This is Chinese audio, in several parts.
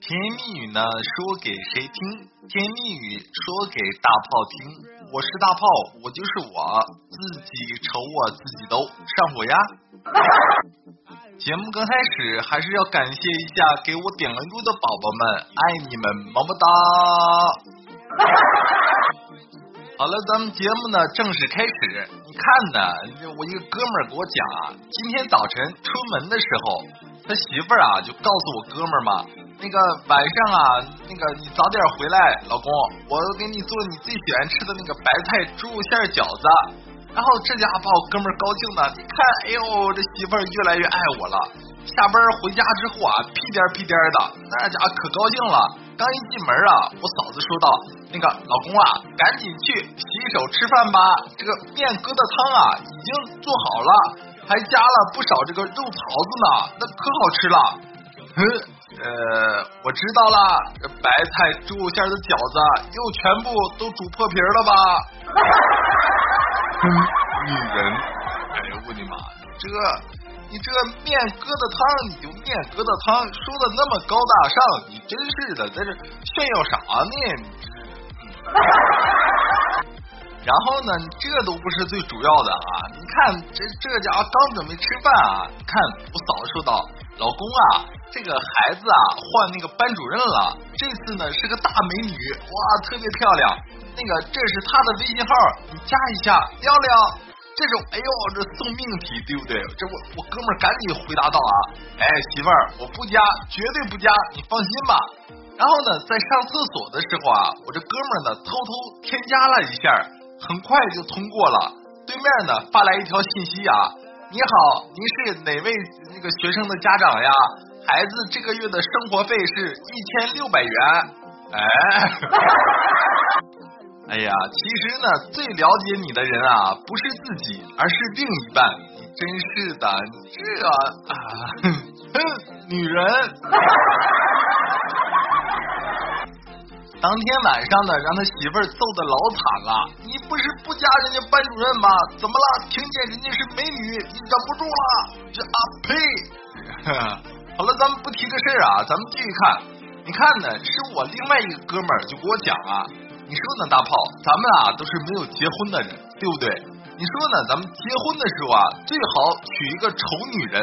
甜言蜜语呢，说给谁听？甜言蜜语说给大炮听。我是大炮，我就是我，自己瞅我自己都上火呀。节目刚开始，还是要感谢一下给我点关注的宝宝们，爱你们，么么哒。好了，咱们节目呢正式开始。你看呢，我一个哥们儿给我讲啊，今天早晨出门的时候，他媳妇儿啊就告诉我哥们儿嘛。那个晚上啊，那个你早点回来，老公，我给你做你最喜欢吃的那个白菜猪肉馅饺子。然后这家伙把我哥们高兴的，你看，哎呦，这媳妇越来越爱我了。下班回家之后啊，屁颠屁颠的，那家伙可高兴了。刚一进门啊，我嫂子说道：“那个老公啊，赶紧去洗手吃饭吧，这个面疙瘩汤啊已经做好了，还加了不少这个肉槽子呢，那可好吃了。”嗯。呃，我知道了，这白菜猪肉馅的饺子又全部都煮破皮了吧？女人，哎呦我的妈！这你这面疙瘩汤，你就面疙瘩汤，说的那么高大上，你真是的，在这炫耀啥呢？然后呢，这都不是最主要的啊！你看这这家伙刚准备吃饭啊，看我嫂子说道。老公啊，这个孩子啊换那个班主任了，这次呢是个大美女，哇，特别漂亮。那个这是她的微信号，你加一下，聊聊。这种哎呦，这送命题对不对？这我我哥们儿赶紧回答道啊，哎媳妇儿，我不加，绝对不加，你放心吧。然后呢，在上厕所的时候啊，我这哥们儿呢偷偷添加了一下，很快就通过了。对面呢发来一条信息啊。你好，您是哪位那个学生的家长呀？孩子这个月的生活费是一千六百元。哎，哎呀，其实呢，最了解你的人啊，不是自己，而是另一半。你真是的，这啊，哼，女人。当天晚上呢，让他媳妇儿揍的老惨了。你不是不加人家班主任吗？怎么了？听见人家是美女，你忍不住了？这啊呸！好了，咱们不提这事儿啊，咱们继续看。你看呢，是我另外一个哥们儿就给我讲啊。你说呢，大炮？咱们啊都是没有结婚的人，对不对？你说呢？咱们结婚的时候啊，最好娶一个丑女人，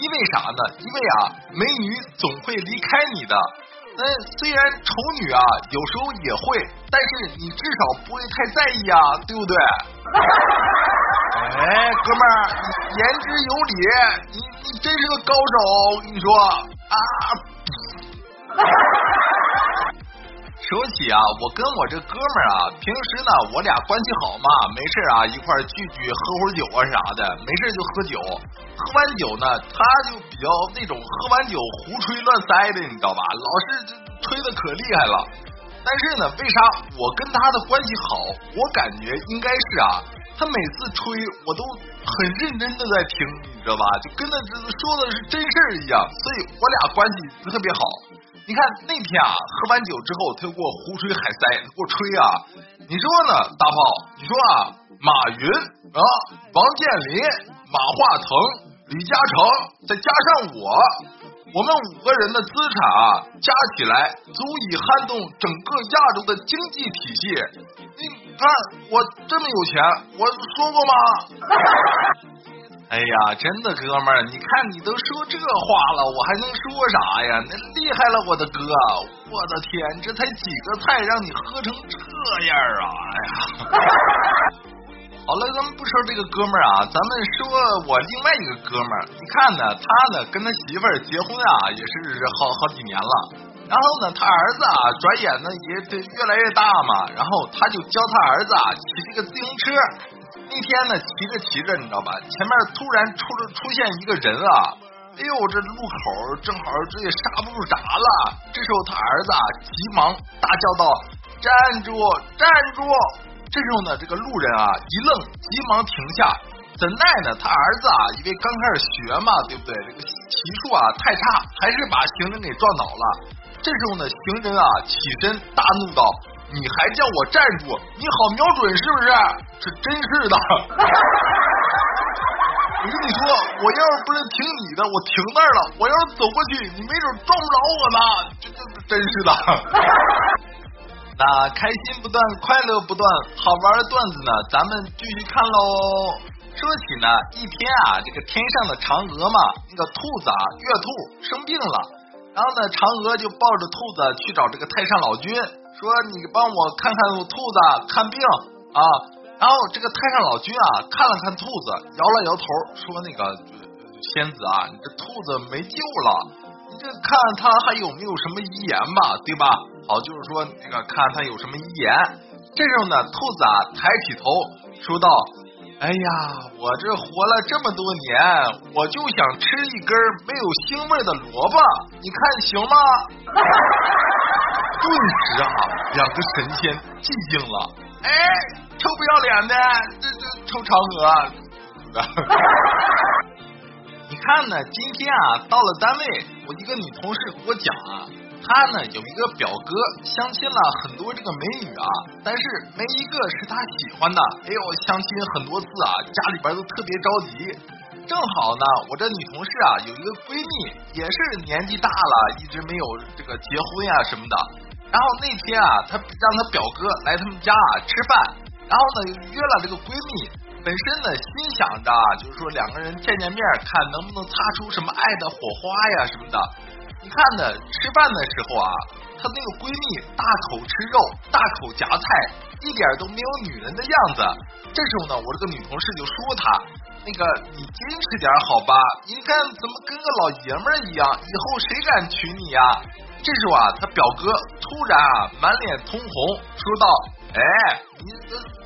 因为啥呢？因为啊，美女总会离开你的。那虽然丑女啊，有时候也会，但是你至少不会太在意啊，对不对？哎，哥们儿，言之有理，你你真是个高手，我跟你说啊。说起啊，我跟我这哥们儿啊，平时呢，我俩关系好嘛，没事啊，一块聚聚，喝会酒啊啥的，没事就喝酒。喝完酒呢，他就比较那种喝完酒胡吹乱塞的，你知道吧？老是吹的可厉害了。但是呢，为啥我跟他的关系好？我感觉应该是啊，他每次吹我都很认真的在听，你知道吧？就跟他说的是真事儿一样，所以我俩关系特别好。你看那天啊，喝完酒之后，他又给我胡吹海塞，给我吹啊！你说呢，大炮？你说啊，马云啊，王健林，马化腾，李嘉诚，再加上我，我们五个人的资产啊，加起来足以撼动整个亚洲的经济体系。你看我这么有钱，我说过吗？哎呀，真的哥们儿，你看你都说这话了，我还能说啥呀？那厉害了，我的哥！我的天，这才几个菜，让你喝成这样啊！哎呀，好了，咱们不说这个哥们儿啊，咱们说我另外一个哥们儿。你看呢，他呢跟他媳妇儿结婚啊，也是好好几年了。然后呢，他儿子啊，转眼呢也得越来越大嘛。然后他就教他儿子啊骑这个自行车。那天呢，骑着骑着，你知道吧？前面突然出了出现一个人啊！哎呦，这路口正好这也刹不住闸了。这时候他儿子啊，急忙大叫道：“站住，站住！”这时候呢，这个路人啊一愣，急忙停下。怎奈呢，他儿子啊，因为刚开始学嘛，对不对？这个骑术啊太差，还是把行人给撞倒了。这时候呢，行人啊起身大怒道。你还叫我站住？你好瞄准是不是？这真是的。我跟你说，我要是不是听你的，我停那儿了，我要是走过去，你没准撞不着我呢。这这真是的。那开心不断，快乐不断，好玩的段子呢，咱们继续看喽。说起呢，一天啊，这个天上的嫦娥嘛，那个兔子啊，月兔生病了，然后呢，嫦娥就抱着兔子去找这个太上老君，说你帮我看看兔子看病啊。然后这个太上老君啊，看了看兔子，摇了摇头，说那个仙子啊，你这兔子没救了。你这看他还有没有什么遗言吧，对吧？好，就是说那个看他有什么遗言。这时候呢，兔子啊抬起头说道：“哎呀，我这活了这么多年，我就想吃一根没有腥味的萝卜，你看行吗？” 顿时啊，两个神仙寂静了。哎，臭不要脸的，这这臭嫦娥。你看呢？今天啊，到了单位，我一个女同事给我讲啊，她呢有一个表哥相亲了很多这个美女啊，但是没一个是她喜欢的。哎呦，相亲很多次啊，家里边都特别着急。正好呢，我这女同事啊有一个闺蜜，也是年纪大了，一直没有这个结婚呀什么的。然后那天啊，她让她表哥来他们家啊吃饭，然后呢约了这个闺蜜。本身呢，心想着啊就是说两个人见见面，看能不能擦出什么爱的火花呀什么的。你看呢，吃饭的时候啊，她那个闺蜜大口吃肉，大口夹菜，一点都没有女人的样子。这时候呢，我这个女同事就说她，那个你矜持点好吧？你看怎么跟个老爷们儿一样？以后谁敢娶你呀？这时候啊，他表哥突然啊，满脸通红，说道。哎，你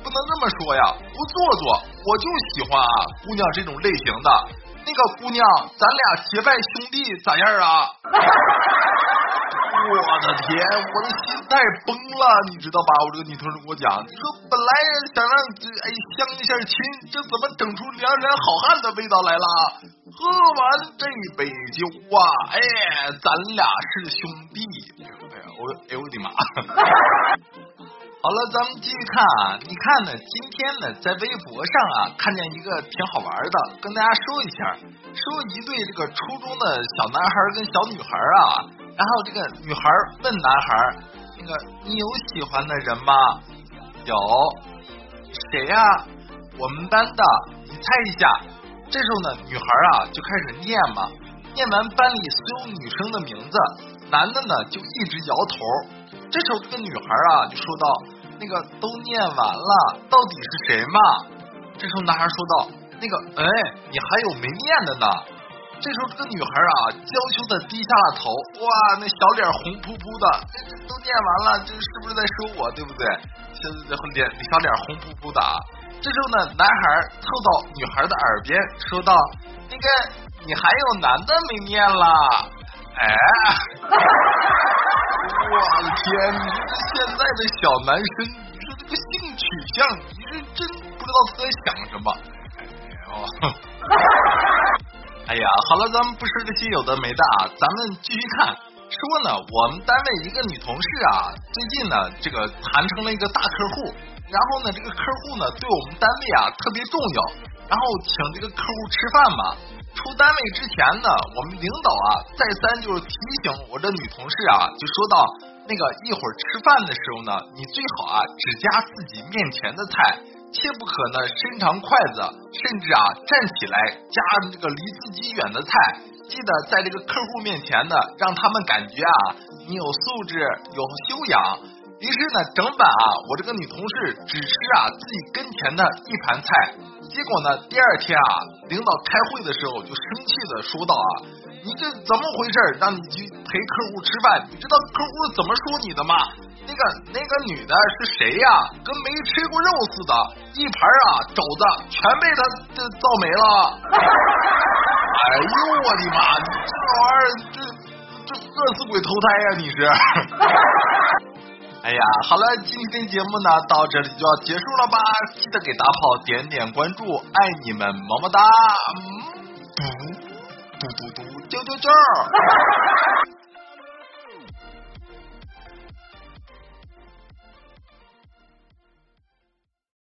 不能这么说呀，不做作，我就喜欢啊，姑娘这种类型的。那个姑娘，咱俩结拜兄弟咋样啊？我的天，我的心态崩了，你知道吧？我这个女同事跟我讲，说本来想让哎相一下亲，这怎么整出梁山好汉的味道来了？喝完这杯酒啊，哎，咱俩是兄弟。哎呀，我哎我的妈！好了，咱们继续看啊！你看呢，今天呢，在微博上啊，看见一个挺好玩的，跟大家说一下。说一对这个初中的小男孩跟小女孩啊，然后这个女孩问男孩，那个你有喜欢的人吗？有，谁呀？我们班的，你猜一下。这时候呢，女孩啊就开始念嘛，念完班里所有女生的名字，男的呢就一直摇头。这时候，这个女孩啊就说道：“那个都念完了，到底是谁嘛？”这时候，男孩说道：“那个，哎，你还有没念的呢？”这时候，这个女孩啊娇羞的低下了头，哇，那小脸红扑扑的，这这都念完了，这是不是在说我，对不对？现在脸小脸红扑扑的。这时候呢，男孩凑到女孩的耳边说道：“那个，你还有男的没念了？”哎。我的天！你说这现在的小男生，你说这个性取向，你是真不知道他在想什么。哦，哎呀，好了，咱们不说这些有的没的啊，咱们继续看。说呢，我们单位一个女同事啊，最近呢，这个谈成了一个大客户，然后呢，这个客户呢，对我们单位啊特别重要，然后请这个客户吃饭嘛。出单位之前呢，我们领导啊再三就是提醒我这女同事啊，就说到那个一会儿吃饭的时候呢，你最好啊只夹自己面前的菜，切不可呢伸长筷子，甚至啊站起来夹这个离自己远的菜。记得在这个客户面前呢，让他们感觉啊你有素质、有修养。于是呢，整晚啊，我这个女同事只吃啊自己跟前的一盘菜。结果呢？第二天啊，领导开会的时候就生气的说道啊，你这怎么回事？让你去陪客户吃饭，你知道客户怎么说你的吗？那个那个女的是谁呀？跟没吃过肉似的，一盘啊肘子全被他这造没了。哎呦我的妈！这玩意儿，这这饿死鬼投胎呀！你是。哎呀，好了，今天节目呢到这里就要结束了吧？记得给大炮点点关注，爱你们，么么哒！嘟嘟嘟嘟，啾啾啾。